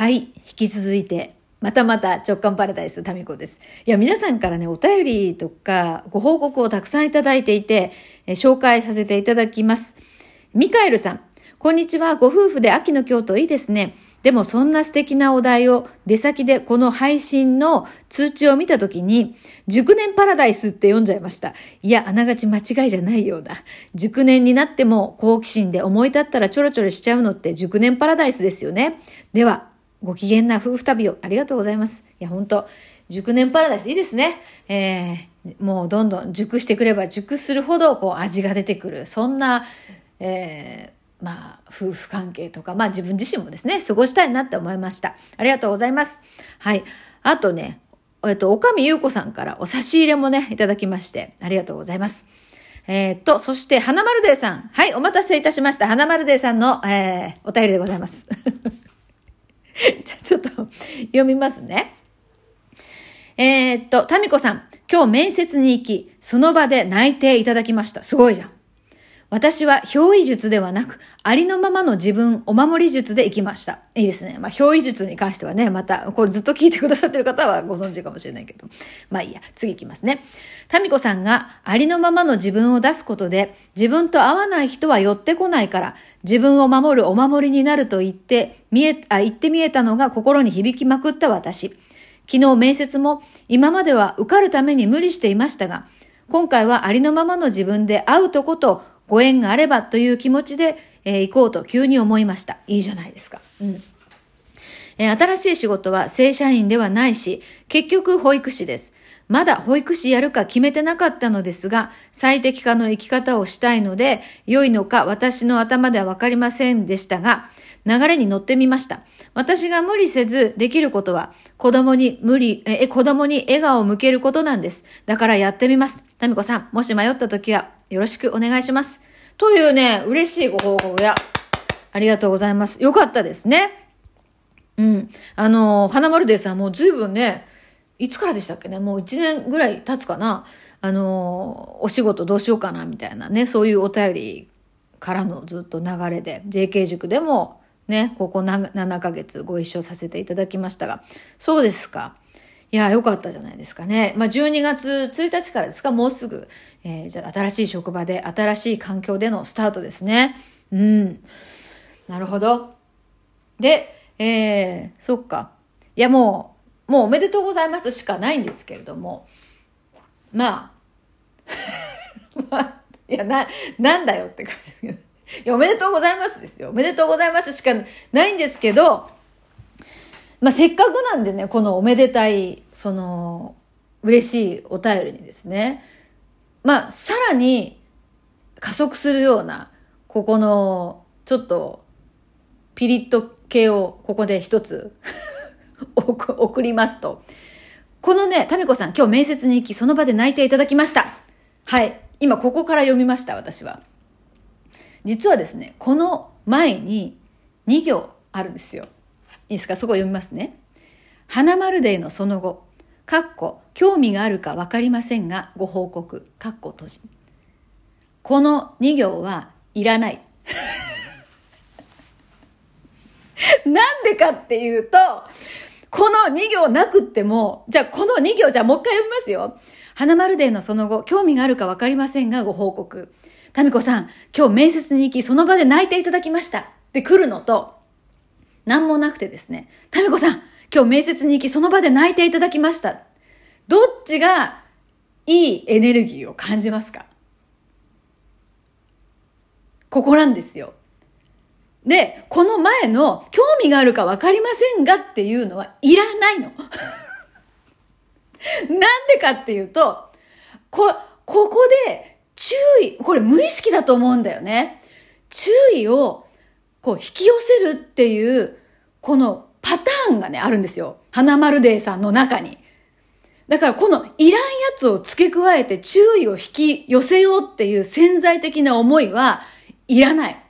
はい、引き続いて、またまた直感パラダイスタミコです。いや、皆さんからね、お便りとかご報告をたくさんいただいていて、え紹介させていただきます。ミカエルさん、こんにちは。ご夫婦で秋の京都いいですね。でもそんな素敵なお題を出先でこの配信の通知を見たときに、熟年パラダイスって読んじゃいました。いや、あながち間違いじゃないようだ。熟年になっても好奇心で思い立ったらちょろちょろしちゃうのって熟年パラダイスですよね。では、ご機嫌な夫婦旅をありがとうございます。いや、本当熟年パラダイスいいですね。えー、もうどんどん熟してくれば熟するほどこう味が出てくる。そんな、えーまあ、夫婦関係とか、まあ自分自身もですね、過ごしたいなって思いました。ありがとうございます。はい。あとね、えっと、おかみゆうこさんからお差し入れもね、いただきまして、ありがとうございます。えー、っと、そして、花丸デーさん。はい、お待たせいたしました。花丸デーさんの、えー、お便りでございます。じゃちょっと、読みますね。えー、っと、タミコさん。今日面接に行き、その場で内定いただきました。すごいじゃん。私は表意術ではなく、ありのままの自分、お守り術で行きました。いいですね。まあ、表意術に関してはね、また、これずっと聞いてくださってる方はご存知かもしれないけど。まあいいや、次行きますね。タミコさんがありのままの自分を出すことで、自分と合わない人は寄ってこないから、自分を守るお守りになると言って、見え、あ、言ってみえたのが心に響きまくった私。昨日面接も、今までは受かるために無理していましたが、今回はありのままの自分で会うとことご縁があればという気持ちで、えー、行こうと急に思いました。いいじゃないですか。うん。えー、新しい仕事は正社員ではないし、結局保育士です。まだ保育士やるか決めてなかったのですが、最適化の生き方をしたいので、良いのか私の頭ではわかりませんでしたが、流れに乗ってみました。私が無理せずできることは、子供に無理、え、子供に笑顔を向けることなんです。だからやってみます。タミコさん、もし迷った時は、よろしくお願いします。というね、嬉しいご報告や、ありがとうございます。よかったですね。うん。あの、花丸デーさんもう随分ね、いつからでしたっけね、もう1年ぐらい経つかな？あの、お仕事どうしようかな、みたいなね、そういうお便りからのずっと流れで、JK 塾でもね、ここ7ヶ月ご一緒させていただきましたが、そうですか。いや、よかったじゃないですかね。まあ、12月1日からですか、もうすぐ、えー、じゃあ新しい職場で、新しい環境でのスタートですね。うん。なるほど。で、えー、そっか。いや、もう、もうおめでとうございますしかないんですけれども、まあ、いや、な、なんだよって感じですけど。いや、おめでとうございますですよ。おめでとうございますしかないんですけど、まあ、せっかくなんでね、このおめでたい、その、嬉しいお便りにですね、まあ、さらに加速するような、ここの、ちょっと、ピリッと系をここで一つ 送りますと。このね、タミコさん、今日面接に行き、その場で内定いただきました。はい。今、ここから読みました、私は。実はですね、この前に2行あるんですよ。いいですか？そこ読みますね。花丸デーのその後、かっこ、興味があるかわかりませんが、ご報告、かっこ閉じ。この2行はいらない。なんでかっていうと、この2行なくっても、じゃあこの2行じゃあもう一回読みますよ。花丸デーのその後、興味があるかわかりませんが、ご報告。タミコさん、今日面接に行き、その場で泣いていただきました。って来るのと、何もなくてですね、タミコさん、今日面接に行きその場で泣いていただきました。どっちがいいエネルギーを感じますか？ここなんですよ。で、この前の興味があるかわかりませんがっていうのはいらないの。なんでかっていうと、こ、ここで注意、これ無意識だと思うんだよね。注意をこう引き寄せるっていう、このパターンがね、あるんですよ。花丸デーさんの中に。だからこのいらんやつを付け加えて注意を引き寄せようっていう潜在的な思いはいらない。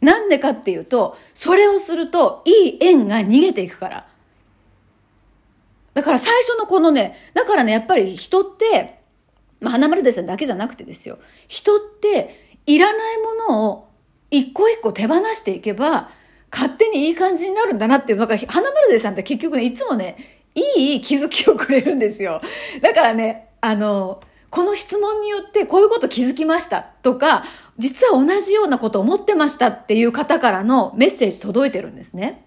なんでかっていうと、それをするといい縁が逃げていくから。だから最初のこのね、だからね、やっぱり人って、まあ、花丸デーさんだけじゃなくてですよ。人っていらないものを一個一個手放していけば、勝手にいい感じになるんだなっていう、なんか、花丸でさんって結局ね、いつもね、いい気づきをくれるんですよ。だからね、あの、この質問によってこういうこと気づきましたとか、実は同じようなこと思ってましたっていう方からのメッセージ届いてるんですね。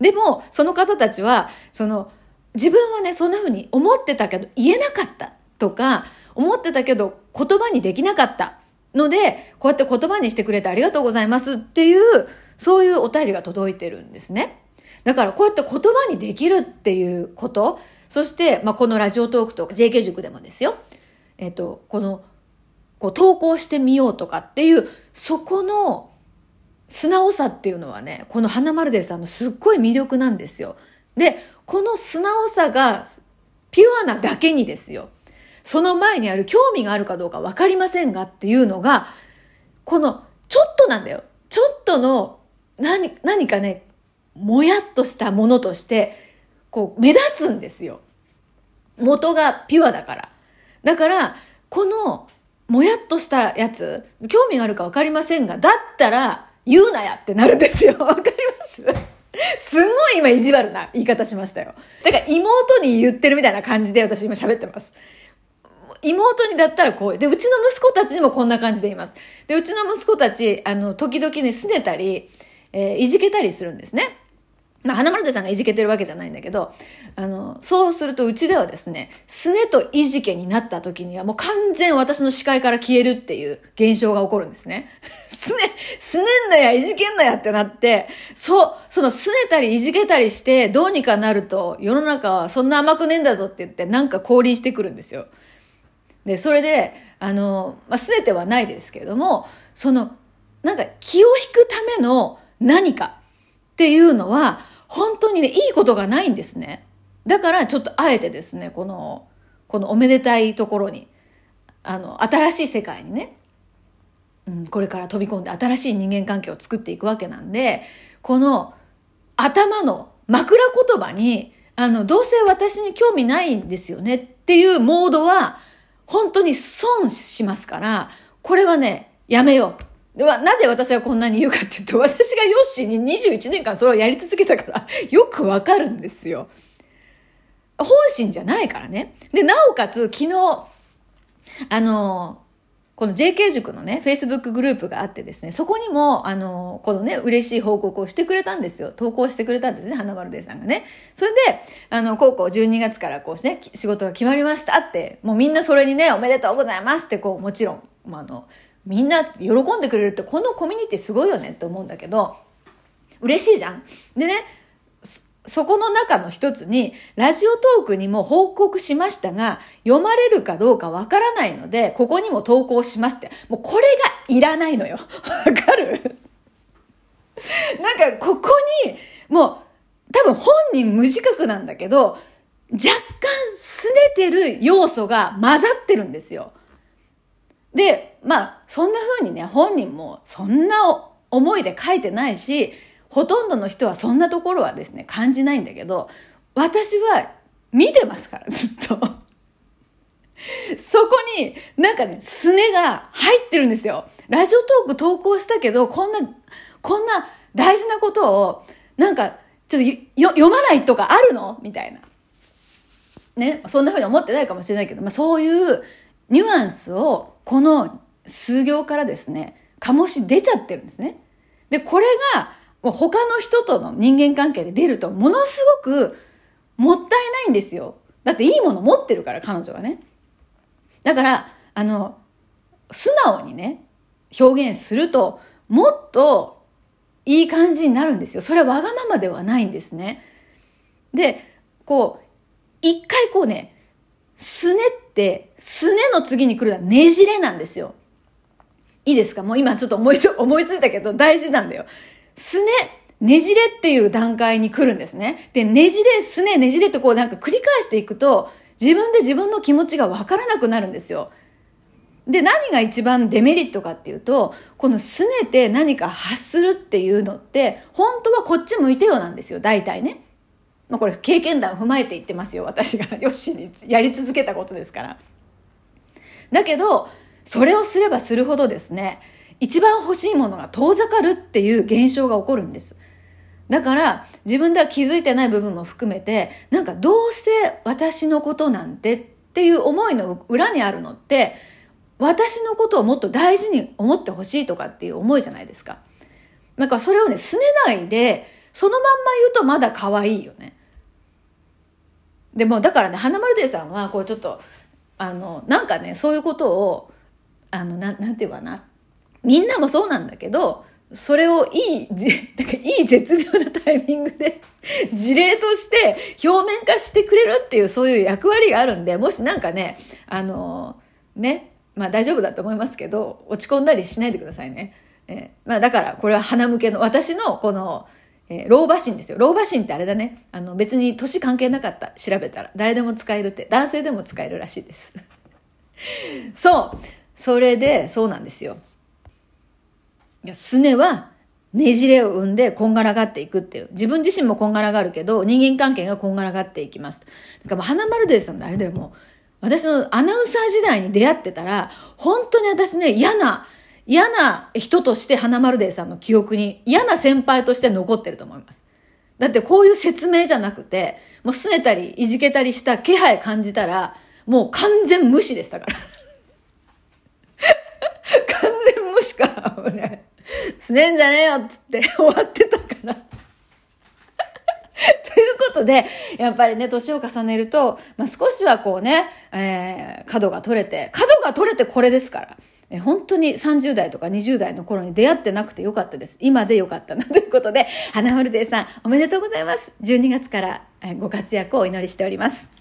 でも、その方たちは、その、自分はね、そんな風に思ってたけど言えなかったとか、思ってたけど言葉にできなかったので、こうやって言葉にしてくれてありがとうございますっていう、そういうお便りが届いてるんですね。だからこうやって言葉にできるっていうこと、そして、まあ、このラジオトークとか JK 塾でもですよ。えっ、と、この、こう投稿してみようとかっていう、そこの素直さっていうのはね、この花丸デーさんのすっごい魅力なんですよ。で、この素直さがピュアなだけにですよ。その前にある興味があるかどうかわかりませんがっていうのが、このちょっとなんだよ。ちょっとの何、何かね、もやっとしたものとして、こう目立つんですよ。元がピュアだから。だから、この、もやっとしたやつ、興味があるかわかりませんが、だったら、言うなやってなるんですよ。わかります？すんごい今意地悪な言い方しましたよ。だから妹に言ってるみたいな感じで私今喋ってます。妹にだったらこう。で、うちの息子たちにもこんな感じで言います。で、うちの息子たち、あの、時々ね、拗ねたり、えー、いじけたりするんですね。まあ、花丸さんがいじけてるわけじゃないんだけど、あの、そうするとうちではですね、すねといじけになった時にはもう完全私の視界から消えるっていう現象が起こるんですね。すね、すねんなや、いじけんなやってなって、そう、そのすねたりいじけたりしてどうにかなると世の中はそんな甘くねえんだぞって言ってなんか降臨してくるんですよ。で、それで、あの、まあ、すねてはないですけれども、その、なんか気を引くための何かっていうのは、本当にね、いいことがないんですね。だからちょっとあえてですね、この、このおめでたいところに、あの、新しい世界にね、うん、これから飛び込んで新しい人間関係を作っていくわけなんで、この頭の枕言葉に、あの、どうせ私に興味ないんですよねっていうモードは、本当に損しますから、これはね、やめよう。では、なぜ私がこんなに言うかっていうと、私がヨッシーに21年間それをやり続けたから、よくわかるんですよ。本心じゃないからね。で、なおかつ、昨日、あの、この JK 塾のね、Facebook グループがあってですね、そこにも、あの、このね、嬉しい報告をしてくれたんですよ。投稿してくれたんですね、花丸デーさんがね。それで、あの、高校12月からこうしてね、仕事が決まりましたって、もうみんなそれにね、おめでとうございますって、こう、もちろん、まあ、あの、みんな喜んでくれるってこのコミュニティすごいよねって思うんだけど、嬉しいじゃん。でね、そこの中の一つに、ラジオトークにも報告しましたが、読まれるかどうかわからないので、ここにも投稿しますって。もうこれがいらないのよ。わかる？なんか、ここに、もう、多分本人無自覚なんだけど、若干拗ねてる要素が混ざってるんですよ。で、まあ、そんな風にね、本人もそんな思いで書いてないし、ほとんどの人はそんなところはですね、感じないんだけど、私は見てますから、ずっと。そこに、なんかね、すねが入ってるんですよ。ラジオトーク投稿したけど、こんな、こんな大事なことを、なんか、ちょっと読まないとかあるの？みたいな。ね、そんな風に思ってないかもしれないけど、まあそういうニュアンスをこの数行からですね、醸し出ちゃってるんですね。で、これがもう他の人との人間関係で出るとものすごくもったいないんですよ。だっていいもの持ってるから彼女はね。だから、あの、素直にね、表現するともっといい感じになるんですよ。それはわがままではないんですね。で、こう、一回こうね、すねって、すねの次に来るのはねじれなんですよ。いいですか？もう今ちょっと思いつ、思いついたけど大事なんだよ。すね、ねじれっていう段階に来るんですね。で、ねじれ、すね、ねじれってこうなんか繰り返していくと、自分で自分の気持ちがわからなくなるんですよ。で、何が一番デメリットかっていうと、このすねて何か発するっていうのって、本当はこっち向いてよなんですよ、大体ね。まあこれ経験談を踏まえて言ってますよ。私がヨッシーにやり続けたことですから。だけど、それをすればするほどですね、一番欲しいものが遠ざかるっていう現象が起こるんです。だから自分では気づいてない部分も含めて、なんかどうせ私のことなんてっていう思いの裏にあるのって、私のことをもっと大事に思ってほしいとかっていう思いじゃないですか。なんかそれをね、拗ねないで、そのまんま言うとまだ可愛いよね。でも、だからね、花丸デーさんは、こうちょっと、あの、なんかね、そういうことを、あの、ななんていうかな。みんなもそうなんだけど、それをいい、なんかいい絶妙なタイミングで事例として表面化してくれるっていうそういう役割があるんで、もしなんかね、あの、ね、まあ大丈夫だと思いますけど、落ち込んだりしないでくださいね。えー、まあだからこれは鼻向けの、私のこの、えー、老婆心ですよ。老婆心ってあれだね。あの別に年関係なかった。調べたら。誰でも使えるって。男性でも使えるらしいです。そう。それで、そうなんですよ。いや、すねは、ねじれを生んでこんがらがっていくっていう。自分自身もこんがらがるけど、人間関係がこんがらがっていきます。だかもう花丸デーさんのあれでも私のアナウンサー時代に出会ってたら、本当に私ね、嫌な、嫌な人として花丸デーさんの記憶に、嫌な先輩として残ってると思います。だってこういう説明じゃなくて、もう拗ねたり、いじけたりした気配感じたら、もう完全無視でしたから。完全無視か、もうね。すねんじゃねえよっつって終わってたから。ということで、やっぱりね、年を重ねると、まあ、少しはこうね、えー、角が取れて、角が取れてこれですから。え本当に30代とか20代の頃に出会ってなくてよかったです。今でよかったな。ということで、花丸デーさん、おめでとうございます。12月からご活躍をお祈りしております。